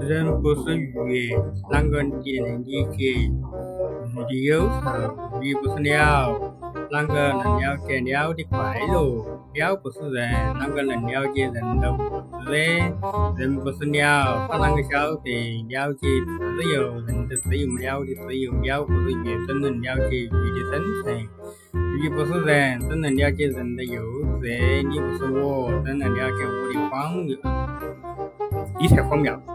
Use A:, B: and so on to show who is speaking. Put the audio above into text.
A: 人不是鱼，啷个能理解？鱼的忧愁，鱼不是鸟，啷个能了解鸟的快乐？鸟不是人，啷个能了解人的无知？人不是鸟，他啷个晓得了解自由？人的自由，鸟的自由，鸟不是鱼，怎能了解鱼的生存？鱼不是人，怎能了解人的幼稚？你不是我，怎能了解我的荒谬？你才荒谬！